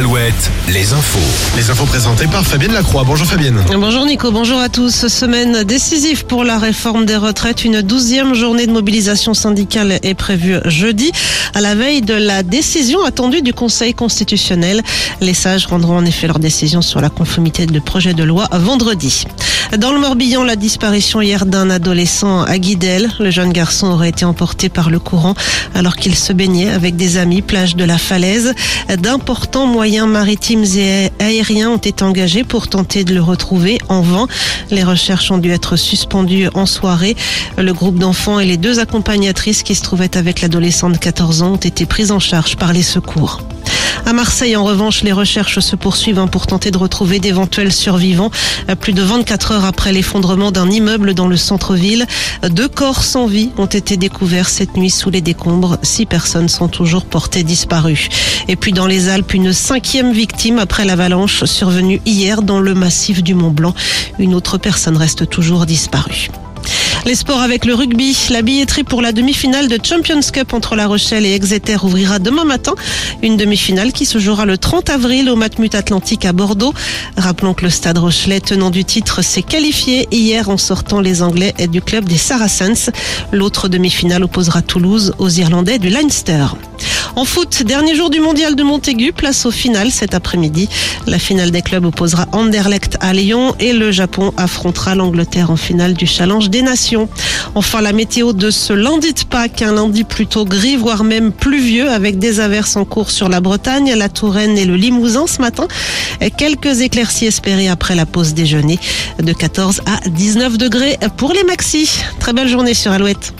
Alouette, les infos. Les infos présentées par Fabienne Lacroix. Bonjour Fabienne. Bonjour Nico, bonjour à tous. Semaine décisive pour la réforme des retraites. Une douzième journée de mobilisation syndicale est prévue jeudi, à la veille de la décision attendue du Conseil constitutionnel. Les sages rendront en effet leur décision sur la conformité de projet de loi vendredi. Dans le Morbihan, la disparition hier d'un adolescent à Guidel. Le jeune garçon aurait été emporté par le courant alors qu'il se baignait avec des amis plage de la falaise. D'importants moyens maritimes et aériens ont été engagés pour tenter de le retrouver en vain. Les recherches ont dû être suspendues en soirée. Le groupe d'enfants et les deux accompagnatrices qui se trouvaient avec l'adolescent de 14 ans ont été prises en charge par les secours. À Marseille, en revanche, les recherches se poursuivent hein, pour tenter de retrouver d'éventuels survivants. Plus de 24 heures après l'effondrement d'un immeuble dans le centre-ville, deux corps sans vie ont été découverts cette nuit sous les décombres. Six personnes sont toujours portées disparues. Et puis dans les Alpes, une cinquième victime après l'avalanche survenue hier dans le massif du Mont Blanc. Une autre personne reste toujours disparue. Les sports avec le rugby. La billetterie pour la demi-finale de Champions Cup entre La Rochelle et Exeter ouvrira demain matin. Une demi-finale qui se jouera le 30 avril au Matmut Atlantique à Bordeaux. Rappelons que le stade Rochelet, tenant du titre, s'est qualifié hier en sortant les Anglais du club des Saracens. L'autre demi-finale opposera Toulouse aux Irlandais du Leinster. En foot, dernier jour du mondial de Montaigu, place au final cet après-midi. La finale des clubs opposera Anderlecht à Lyon et le Japon affrontera l'Angleterre en finale du Challenge des Nations. Enfin, la météo de ce lundi de Pâques, un lundi plutôt gris, voire même pluvieux, avec des averses en cours sur la Bretagne, la Touraine et le Limousin ce matin. Quelques éclaircies espérées après la pause déjeuner de 14 à 19 degrés pour les maxis. Très belle journée sur Alouette.